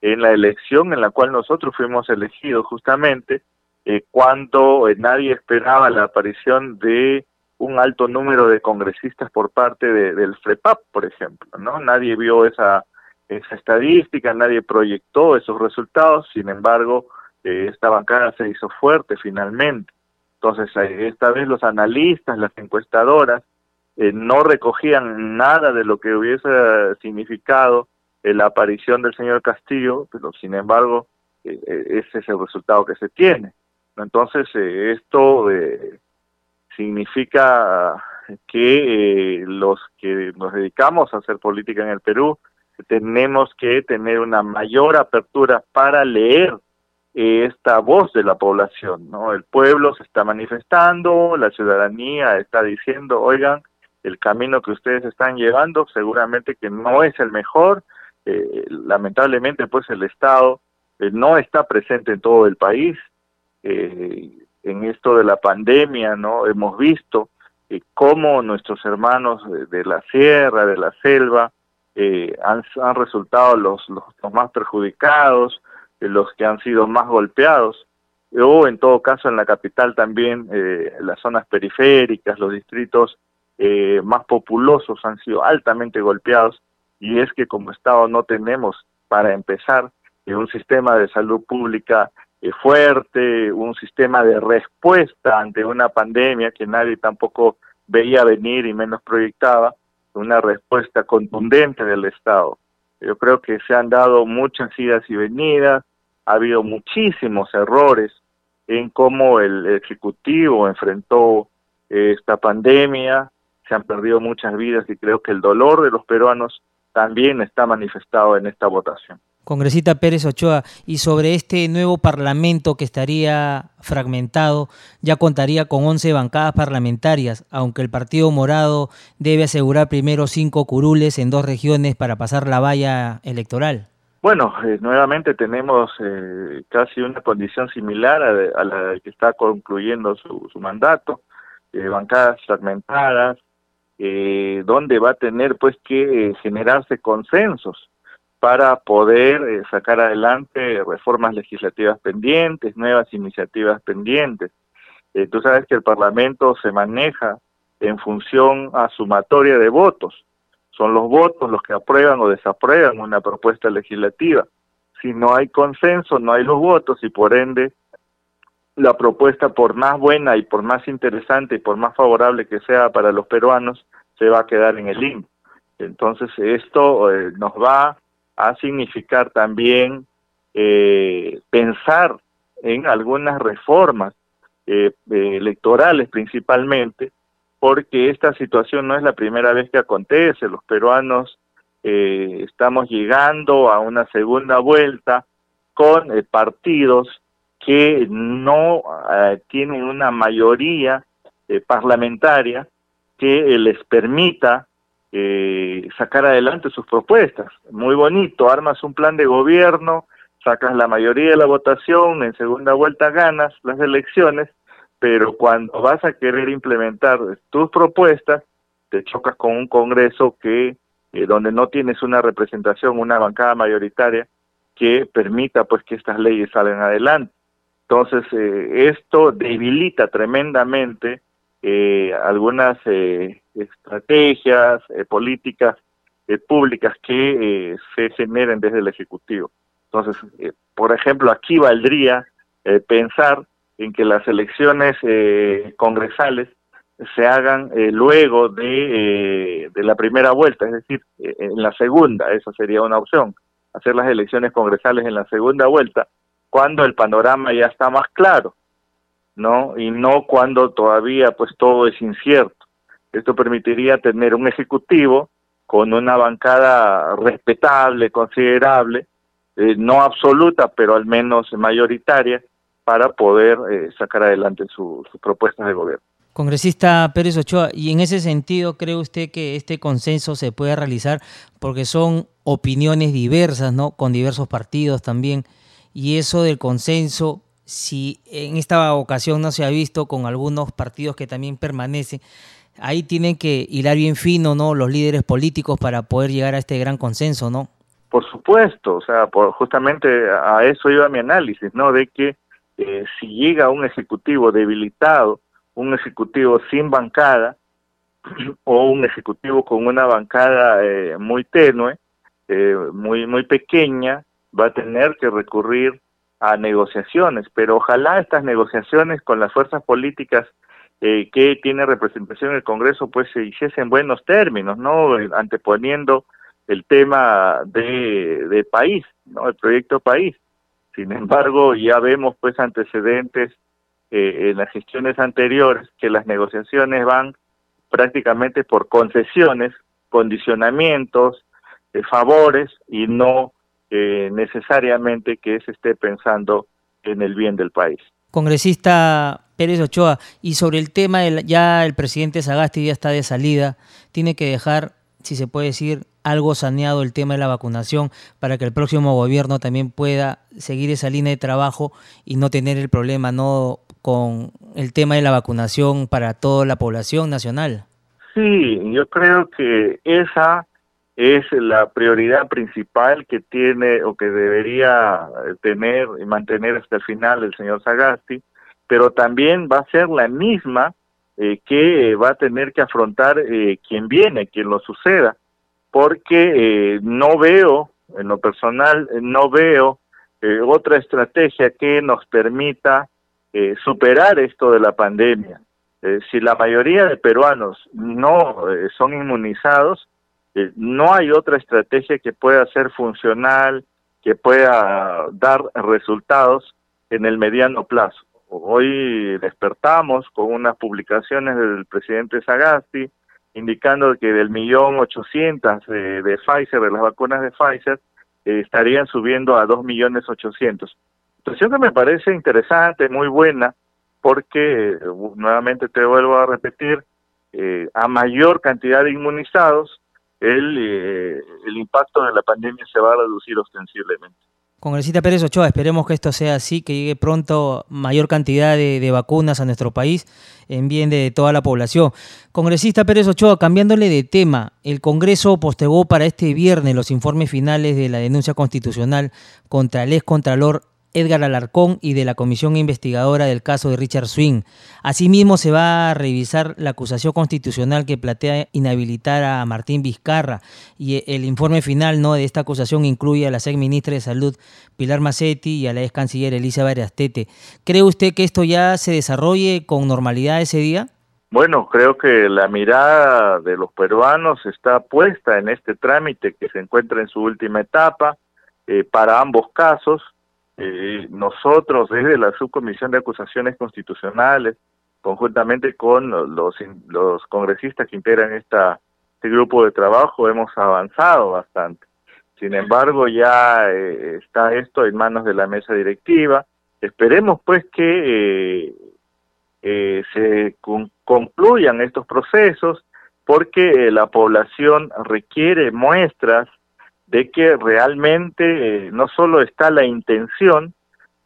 en la elección en la cual nosotros fuimos elegidos justamente cuando nadie esperaba la aparición de un alto número de congresistas por parte del FREPAP, por ejemplo, ¿no? Nadie vio esa, esa estadística, nadie proyectó esos resultados, sin embargo, eh, esta bancada se hizo fuerte finalmente. Entonces, eh, esta vez los analistas, las encuestadoras, eh, no recogían nada de lo que hubiese significado la aparición del señor Castillo, pero sin embargo, ese es el resultado que se tiene. Entonces, esto significa que eh, los que nos dedicamos a hacer política en el Perú tenemos que tener una mayor apertura para leer esta voz de la población, ¿no? El pueblo se está manifestando, la ciudadanía está diciendo, oigan, el camino que ustedes están llevando seguramente que no es el mejor, eh, lamentablemente pues el Estado eh, no está presente en todo el país, en esto de la pandemia, ¿no? Hemos visto eh, cómo nuestros hermanos de, la sierra, de la selva, eh, han, resultado los, los, más perjudicados, eh, los que han sido más golpeados, o en todo caso en la capital también, las zonas periféricas, los distritos más populosos han sido altamente golpeados, y es que como Estado no tenemos, para empezar, un sistema de salud pública eh, fuerte, un sistema de respuesta ante una pandemia que nadie tampoco veía venir y menos proyectaba, una respuesta contundente del Estado. Yo creo que se han dado muchas idas y venidas, ha habido muchísimos errores en cómo el Ejecutivo enfrentó esta pandemia, se han perdido muchas vidas y creo que el dolor de los peruanos también está manifestado en esta votación. Congresista Pérez Ochoa, y sobre este nuevo Parlamento que estaría fragmentado, ya contaría con 11 bancadas parlamentarias, aunque el Partido Morado debe asegurar primero cinco curules en dos regiones para pasar la valla electoral. Bueno, eh, nuevamente tenemos eh, casi una condición similar a, la que está concluyendo su, mandato, eh, bancadas fragmentadas, donde va a tener pues que generarse consensos para poder eh, sacar adelante reformas legislativas pendientes, nuevas iniciativas pendientes. Eh, tú sabes que el Parlamento se maneja en función a sumatoria de votos. Son los votos los que aprueban o desaprueban una propuesta legislativa. Si no hay consenso, no hay los votos y por ende la propuesta, por más buena y por más interesante y por más favorable que sea para los peruanos, se va a quedar en el limbo. Entonces esto eh, nos va a significar también eh, pensar en algunas reformas eh, eh, electorales principalmente, porque esta situación no es la primera vez que acontece. Los peruanos estamos llegando a una segunda vuelta con partidos que no tienen una mayoría parlamentaria que les permita eh, sacar adelante sus propuestas. Muy bonito, armas un plan de gobierno, sacas la mayoría de la votación, en segunda vuelta ganas las elecciones, pero cuando vas a querer implementar tus propuestas, te chocas con un Congreso que eh, donde no tienes una representación, una bancada mayoritaria que permita pues que estas leyes salgan adelante. Entonces, eh, esto debilita tremendamente eh, algunas eh, estrategias, eh, políticas eh, públicas que se generen desde el Ejecutivo. Entonces, por ejemplo, aquí valdría pensar en que las elecciones congresales se hagan luego de la primera vuelta, es decir, en la segunda, esa sería una opción, hacer las elecciones congresales en la segunda vuelta, cuando el panorama ya está más claro ¿no? Y no cuando todavía pues todo es incierto. Esto permitiría tener un ejecutivo con una bancada respetable, considerable, eh, no absoluta, pero al menos mayoritaria, para poder eh, sacar adelante sus propuestas de gobierno. Congresista Pérez Ochoa, y en ese sentido, ¿cree usted que este consenso se puede realizar porque son opiniones diversas, ¿no? Con diversos partidos también, y eso del consenso si en esta ocasión no se ha visto con algunos partidos que también permanecen, ahí tienen que hilar bien fino, ¿no? Los líderes políticos para poder llegar a este gran consenso, ¿no? Por supuesto, o sea, justamente a eso iba mi análisis, ¿no? De que eh, si llega un ejecutivo debilitado, un ejecutivo sin bancada o un ejecutivo con una bancada eh, muy tenue, eh, muy muy pequeña, va a tener que recurrir a negociaciones, pero ojalá estas negociaciones con las fuerzas políticas eh, que tiene representación en el Congreso pues se hiciesen buenos términos, ¿no? Anteponiendo el tema de, de país, ¿no? El proyecto país. Sin embargo, ya vemos pues antecedentes eh, en las gestiones anteriores que las negociaciones van prácticamente por concesiones, condicionamientos, eh, favores y no eh, necesariamente que se esté pensando en el bien del país. Congresista Pérez Ochoa, y sobre el tema, del, ya el presidente Sagasti ya está de salida, tiene que dejar, si se puede decir, algo saneado el tema de la vacunación para que el próximo gobierno también pueda seguir esa línea de trabajo y no tener el problema, no con el tema de la vacunación para toda la población nacional. Sí, yo creo que esa es la prioridad principal que tiene o que debería tener y mantener hasta el final el señor Sagasti, pero también va a ser la misma eh, que va a tener que afrontar eh, quien viene, quien lo suceda, porque eh, no veo, en lo personal, no veo otra estrategia que nos permita superar esto de la pandemia. si la mayoría de peruanos no son inmunizados, no hay otra estrategia que pueda ser funcional, que pueda dar resultados en el mediano plazo. Hoy despertamos con unas publicaciones del presidente Sagasti indicando que del millón ochocientas de, Pfizer, de las vacunas de Pfizer, eh, estarían subiendo a dos millones ochocientos. Situación que me parece interesante, muy buena, porque, nuevamente te vuelvo a repetir, eh, a mayor cantidad de inmunizados, el, eh, el impacto de la pandemia se va a reducir ostensiblemente. Congresista Pérez Ochoa, esperemos que esto sea así, que llegue pronto mayor cantidad de, vacunas a nuestro país en bien de toda la población. Congresista Pérez Ochoa, cambiándole de tema, el Congreso postegó para este viernes los informes finales de la denuncia constitucional contra el ex contralor Edgar Alarcón y de la comisión investigadora del caso de Richard Swing. Asimismo, se va a revisar la acusación constitucional que plantea inhabilitar a Martín Vizcarra y el informe final ¿no? de esta acusación incluye a la ex ministra de Salud Pilar Macetti y a la ex canciller Elisa Ariastete. ¿Cree usted que esto ya se desarrolle con normalidad ese día? Bueno, creo que la mirada de los peruanos está puesta en este trámite que se encuentra en su última etapa eh, para ambos casos eh, nosotros desde la subcomisión de acusaciones constitucionales, conjuntamente con los, los congresistas que integran esta, este grupo de trabajo, hemos avanzado bastante. Sin embargo, ya eh, está esto en manos de la mesa directiva. Esperemos pues que eh, eh se concluyan estos procesos porque la población requiere muestras de que realmente eh, no solo está la intención,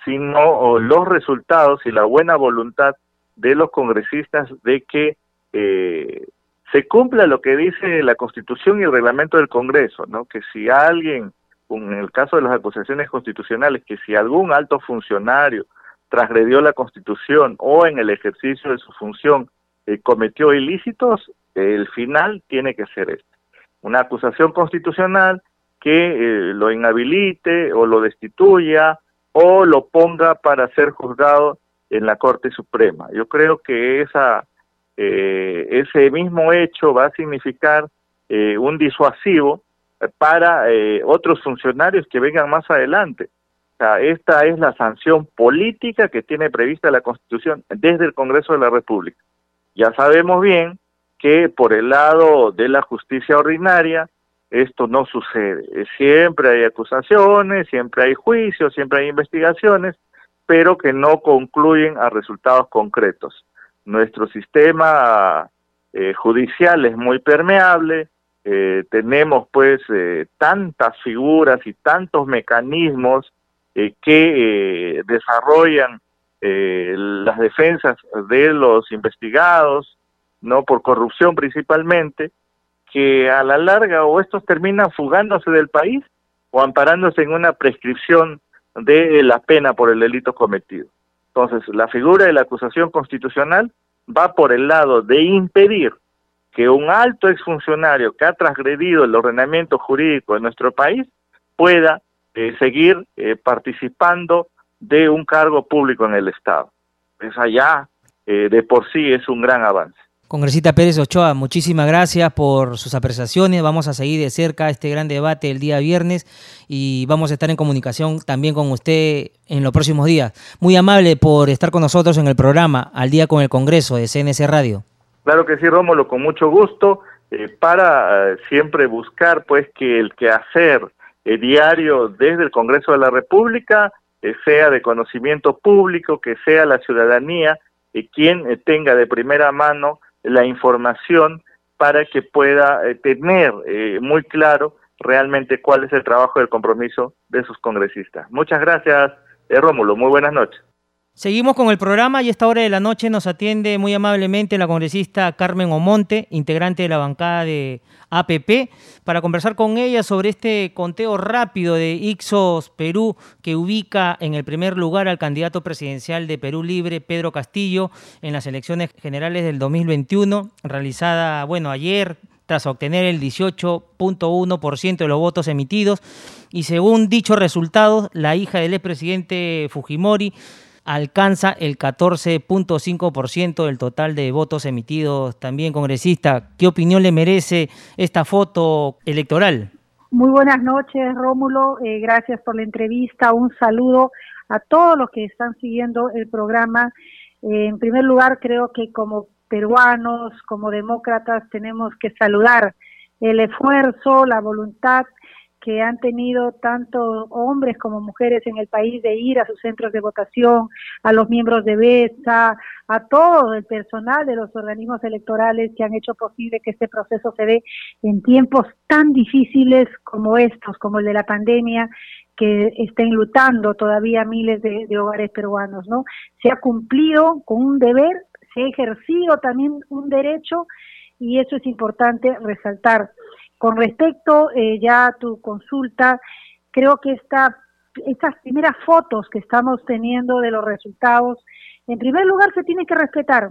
sino los resultados y la buena voluntad de los congresistas de que eh, se cumpla lo que dice la Constitución y el reglamento del Congreso, ¿no? Que si alguien, en el caso de las acusaciones constitucionales, que si algún alto funcionario transgredió la Constitución o en el ejercicio de su función eh, cometió ilícitos, el final tiene que ser este. Una acusación constitucional que eh, lo inhabilite o lo destituya o lo ponga para ser juzgado en la Corte Suprema. Yo creo que esa, eh, ese mismo hecho va a significar eh, un disuasivo para otros funcionarios que vengan más adelante. O sea, esta es la sanción política que tiene prevista la Constitución desde el Congreso de la República. Ya sabemos bien que por el lado de la justicia ordinaria, esto no sucede. Siempre hay acusaciones, siempre hay juicios, siempre hay investigaciones, pero que no concluyen a resultados concretos. Nuestro sistema eh, judicial es muy permeable, eh, tenemos pues eh, tantas figuras y tantos mecanismos que desarrollan las defensas de los investigados, no por corrupción principalmente, que a la larga o estos terminan fugándose del país o amparándose en una prescripción de la pena por el delito cometido. Entonces, la figura de la acusación constitucional va por el lado de impedir que un alto exfuncionario que ha transgredido el ordenamiento jurídico de nuestro país pueda eh, seguir eh, participando de un cargo público en el Estado. Esa ya eh, de por sí es un gran avance. Congresista Pérez Ochoa, muchísimas gracias por sus apreciaciones. Vamos a seguir de cerca este gran debate el día viernes y vamos a estar en comunicación también con usted en los próximos días. Muy amable por estar con nosotros en el programa Al día con el Congreso de CNC Radio. Claro que sí, Rómulo, con mucho gusto, eh, para eh, siempre buscar pues que el quehacer eh, diario desde el Congreso de la República sea de conocimiento público, que sea la ciudadanía quien tenga de primera mano la información para que pueda eh, tener eh, muy claro realmente cuál es el trabajo del compromiso de sus congresistas. Muchas gracias, eh, Rómulo. Muy buenas noches. Seguimos con el programa y a esta hora de la noche nos atiende muy amablemente la congresista Carmen Omonte, integrante de la bancada de APP, para conversar con ella sobre este conteo rápido de Ixos Perú que ubica en el primer lugar al candidato presidencial de Perú Libre, Pedro Castillo, en las elecciones generales del 2021, realizada, bueno, ayer tras obtener el 18.1% de los votos emitidos. Y según dichos resultados, la hija del expresidente Fujimori alcanza el 14.5% del total de votos emitidos. También, congresista, ¿qué opinión le merece esta foto electoral? Muy buenas noches, Rómulo. Eh, gracias por la entrevista. Un saludo a todos los que están siguiendo el programa. Eh, en primer lugar, creo que como peruanos, como demócratas, tenemos que saludar el esfuerzo, la voluntad que han tenido tanto hombres como mujeres en el país de ir a sus centros de votación, a los miembros de BESA, a todo el personal de los organismos electorales que han hecho posible que este proceso se dé en tiempos tan difíciles como estos, como el de la pandemia, que estén lutando todavía miles de, de hogares peruanos, ¿no? Se ha cumplido con un deber, se ha ejercido también un derecho y eso es importante resaltar. Con respecto eh, ya a tu consulta, creo que esta, estas primeras fotos que estamos teniendo de los resultados, en primer lugar se tiene que respetar.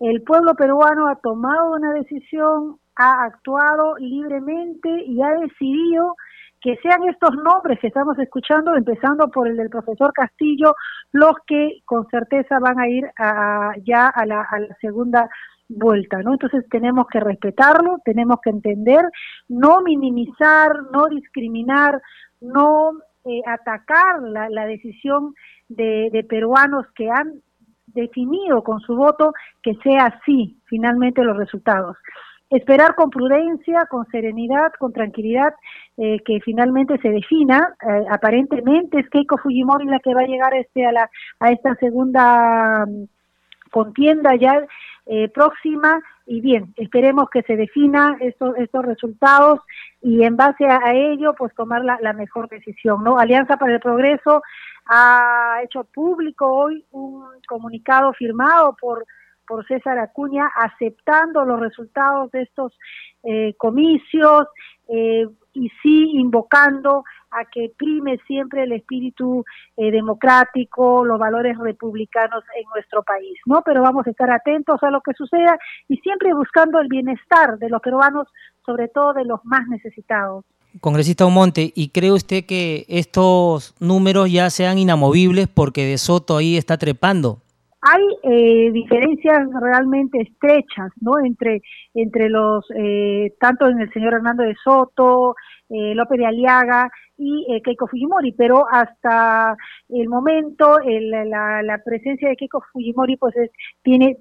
El pueblo peruano ha tomado una decisión, ha actuado libremente y ha decidido que sean estos nombres que estamos escuchando, empezando por el del profesor Castillo, los que con certeza van a ir a, ya a la, a la segunda vuelta, ¿no? Entonces tenemos que respetarlo, tenemos que entender, no minimizar, no discriminar, no eh, atacar la, decisión de, de peruanos que han definido con su voto que sea así finalmente los resultados esperar con prudencia, con serenidad, con tranquilidad, eh, que finalmente se defina. Eh, aparentemente es Keiko Fujimori la que va a llegar este a la a esta segunda mm, contienda ya eh, próxima y bien, esperemos que se defina estos, estos resultados y en base a, ello pues tomar la, mejor decisión, ¿no? Alianza para el Progreso ha hecho público hoy un comunicado firmado por por César Acuña aceptando los resultados de estos eh, comicios eh, y sí invocando a que prime siempre el espíritu eh, democrático, los valores republicanos en nuestro país, ¿no? Pero vamos a estar atentos a lo que suceda y siempre buscando el bienestar de los peruanos, sobre todo de los más necesitados. Congresista Omonte, ¿y cree usted que estos números ya sean inamovibles porque De Soto ahí está trepando? hay eh, diferencias realmente estrechas no entre entre los eh, tanto en el señor Hernando de Soto eh, López de Aliaga y eh, Keiko Fujimori pero hasta el momento el, la, la, presencia de Keiko Fujimori pues es, tiene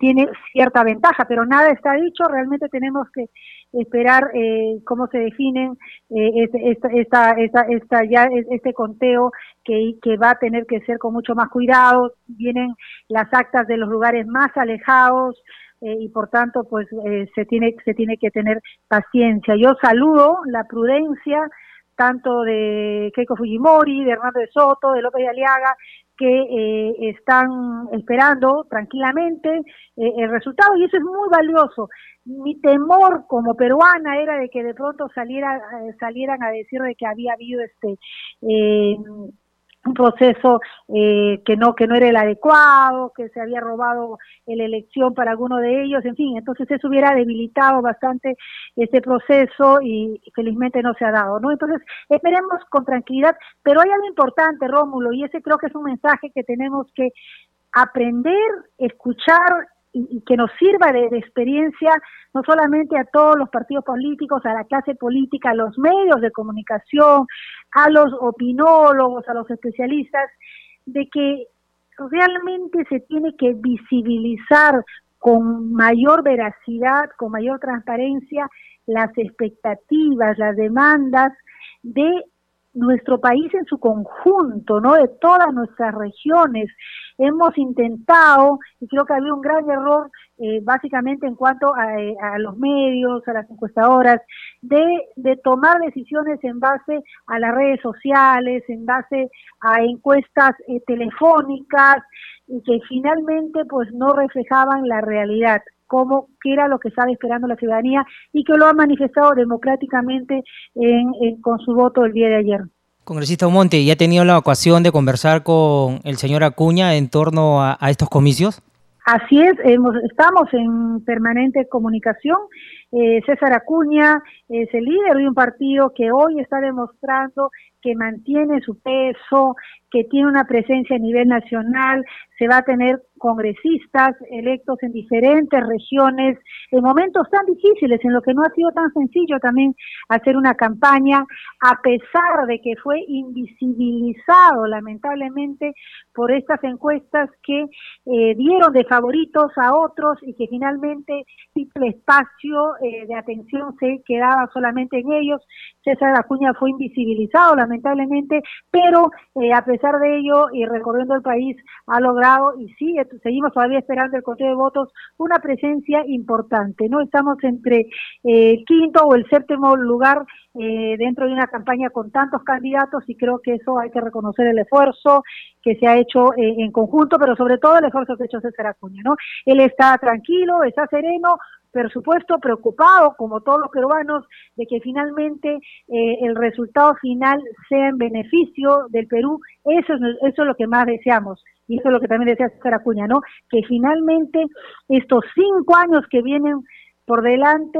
cierta ventaja pero nada está dicho realmente tenemos que esperar eh, cómo se definen eh, esta, esta, esta, esta, ya este conteo que va a tener que ser con mucho más cuidado. Vienen las actas de los lugares más alejados, eh, y por tanto pues eh, se tiene se tiene que tener paciencia. Yo saludo la prudencia tanto de Keiko Fujimori, de Hernando de Soto, de López de Aliaga, que eh, están esperando tranquilamente eh, el resultado y eso es muy valioso. Mi temor como peruana era de que de pronto saliera, eh, salieran a decir de que había habido este eh, un proceso eh, que no que no era el adecuado, que se había robado la elección para alguno de ellos, en fin, entonces eso hubiera debilitado bastante ese proceso y felizmente no se ha dado, ¿no? Entonces, esperemos con tranquilidad, pero hay algo importante, Rómulo, y ese creo que es un mensaje que tenemos que aprender, escuchar y, que nos sirva de, de, experiencia no solamente a todos los partidos políticos, a la clase política, a los medios de comunicación, a los opinólogos, a los especialistas, de que realmente se tiene que visibilizar con mayor veracidad, con mayor transparencia, las expectativas, las demandas de nuestro país en su conjunto, ¿no? De todas nuestras regiones. Hemos intentado, y creo que había un gran error, eh, básicamente en cuanto eh, a, los medios, a las encuestadoras, de, de tomar decisiones en base a las redes sociales, en base a encuestas eh, telefónicas, y que finalmente pues no reflejaban la realidad como qué era lo que estaba esperando la ciudadanía y que lo ha manifestado democráticamente en, con su voto el día de ayer. Congresista Monte, ¿ya ha tenido la ocasión de conversar con el señor Acuña en torno a, estos comicios? Así es, hemos, estamos en permanente comunicación. Eh, César Acuña es el líder de un partido que hoy está demostrando que mantiene su peso, que tiene una presencia a nivel nacional, se va a tener congresistas electos en diferentes regiones, en momentos tan difíciles, en lo que no ha sido tan sencillo también hacer una campaña, a pesar de que fue invisibilizado lamentablemente por estas encuestas que eh, dieron de favoritos a otros y que finalmente el espacio eh, de atención se quedaba solamente en ellos. César Acuña fue invisibilizado lamentablemente, pero eh, a pesar de ello y recorriendo el país ha logrado y sigue seguimos todavía esperando el conteo de votos, una presencia importante, ¿no? Estamos entre eh, el quinto o el séptimo lugar eh, dentro de una campaña con tantos candidatos y creo que eso hay que reconocer el esfuerzo que se ha hecho eh, en conjunto, pero sobre todo el esfuerzo que ha hecho César Acuña, ¿no? Él está tranquilo, está sereno, por supuesto preocupado, como todos los peruanos, de que finalmente el resultado final sea en beneficio del Perú. Eso es, eso es lo que más deseamos y eso es lo que también decía César Acuña, ¿no? Que finalmente estos cinco años que vienen por delante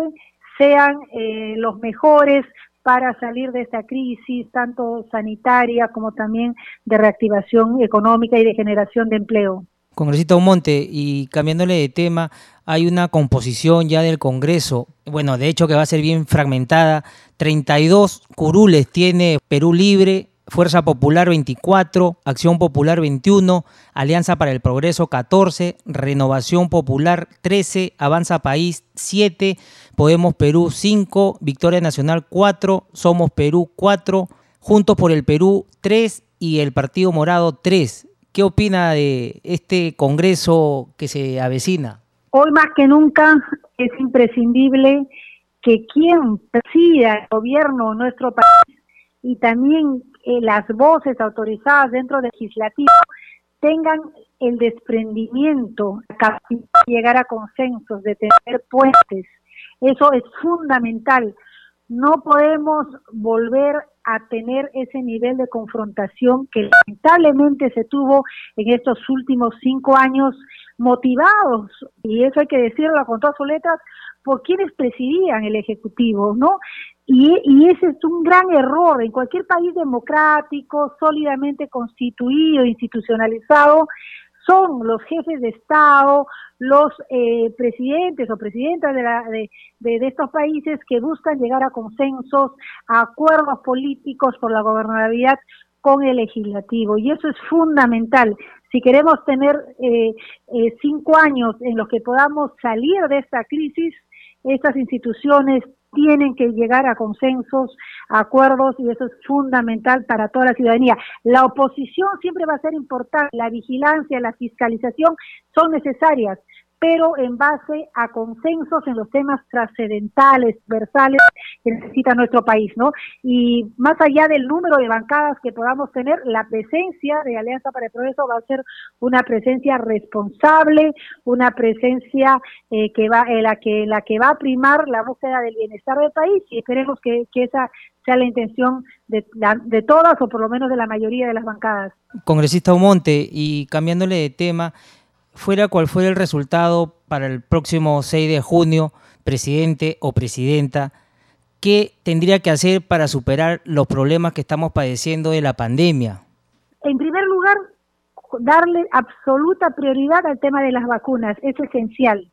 sean eh, los mejores para salir de esta crisis, tanto sanitaria como también de reactivación económica y de generación de empleo. Congresista Monte, y cambiándole de tema, hay una composición ya del Congreso, bueno, de hecho que va a ser bien fragmentada, 32 curules tiene Perú Libre, Fuerza Popular 24, Acción Popular 21, Alianza para el Progreso 14, Renovación Popular 13, Avanza País 7, Podemos Perú 5, Victoria Nacional 4, Somos Perú 4, Juntos por el Perú 3 y el Partido Morado 3. ¿Qué opina de este Congreso que se avecina? Hoy más que nunca es imprescindible que quien presida el gobierno de nuestro país y también eh, las voces autorizadas dentro del legislativo tengan el desprendimiento, la llegar a consensos, de tener puentes. Eso es fundamental. No podemos volver a tener ese nivel de confrontación que lamentablemente se tuvo en estos últimos cinco años, motivados, y eso hay que decirlo con todas sus letras, por quienes presidían el Ejecutivo, ¿no? Y, ese es un gran error. En cualquier país democrático, sólidamente constituido, institucionalizado, son los jefes de Estado, los eh, presidentes o presidentas de, de, estos países que buscan llegar a consensos, a acuerdos políticos por la gobernabilidad con el legislativo. Y eso es fundamental. Si queremos tener eh, eh, cinco años en los que podamos salir de esta crisis, estas instituciones tienen que llegar a consensos, a acuerdos y eso es fundamental para toda la ciudadanía. La oposición siempre va a ser importante, la vigilancia, la fiscalización son necesarias, pero en base a consensos en los temas trascendentales, versales que necesita nuestro país, ¿no? Y más allá del número de bancadas que podamos tener, la presencia de Alianza para el Progreso va a ser una presencia responsable, una presencia eh, que va, en la que la que va a primar la búsqueda del bienestar del país y esperemos que, esa sea la intención de, de todas o por lo menos de la mayoría de las bancadas. Congresista Omonte, y cambiándole de tema, fuera cual fuera el resultado para el próximo 6 de junio, presidente o presidenta, ¿qué tendría que hacer para superar los problemas que estamos padeciendo de la pandemia? En primer lugar, darle absoluta prioridad al tema de las vacunas, es esencial.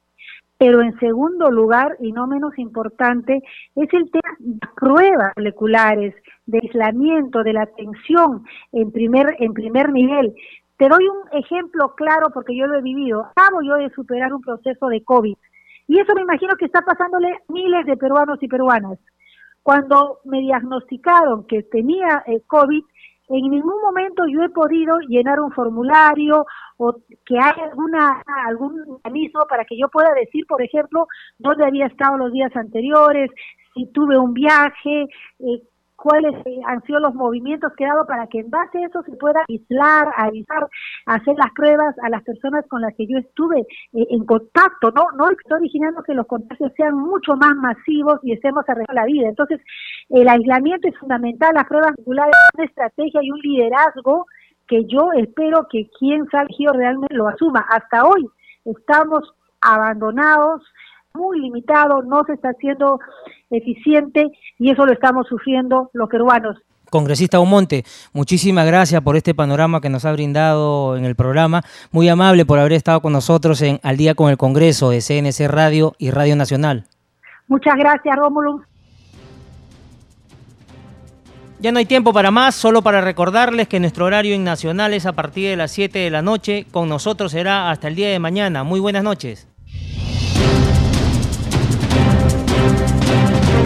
Pero en segundo lugar, y no menos importante, es el tema de pruebas moleculares, de aislamiento, de la atención en primer, en primer nivel. Te doy un ejemplo claro porque yo lo he vivido. Acabo yo de superar un proceso de COVID y eso me imagino que está pasándole miles de peruanos y peruanas. Cuando me diagnosticaron que tenía eh, COVID, en ningún momento yo he podido llenar un formulario o que haya alguna algún mecanismo para que yo pueda decir, por ejemplo, dónde había estado los días anteriores, si tuve un viaje, eh, cuáles han sido los movimientos que he dado para que en base a eso se pueda aislar, avisar, hacer las pruebas a las personas con las que yo estuve eh, en contacto, ¿no? No estoy originando que los contagios sean mucho más masivos y estemos arreglando la vida. Entonces, el aislamiento es fundamental, las pruebas regulares, una estrategia y un liderazgo que yo espero que quien salga realmente lo asuma. Hasta hoy estamos abandonados, muy limitado, no se está haciendo eficiente y eso lo estamos sufriendo los peruanos. Congresista Omonte, muchísimas gracias por este panorama que nos ha brindado en el programa. Muy amable por haber estado con nosotros en Al día con el Congreso de CNC Radio y Radio Nacional. Muchas gracias, Rómulo. Ya no hay tiempo para más, solo para recordarles que nuestro horario en Nacional es a partir de las 7 de la noche. Con nosotros será hasta el día de mañana. Muy buenas noches.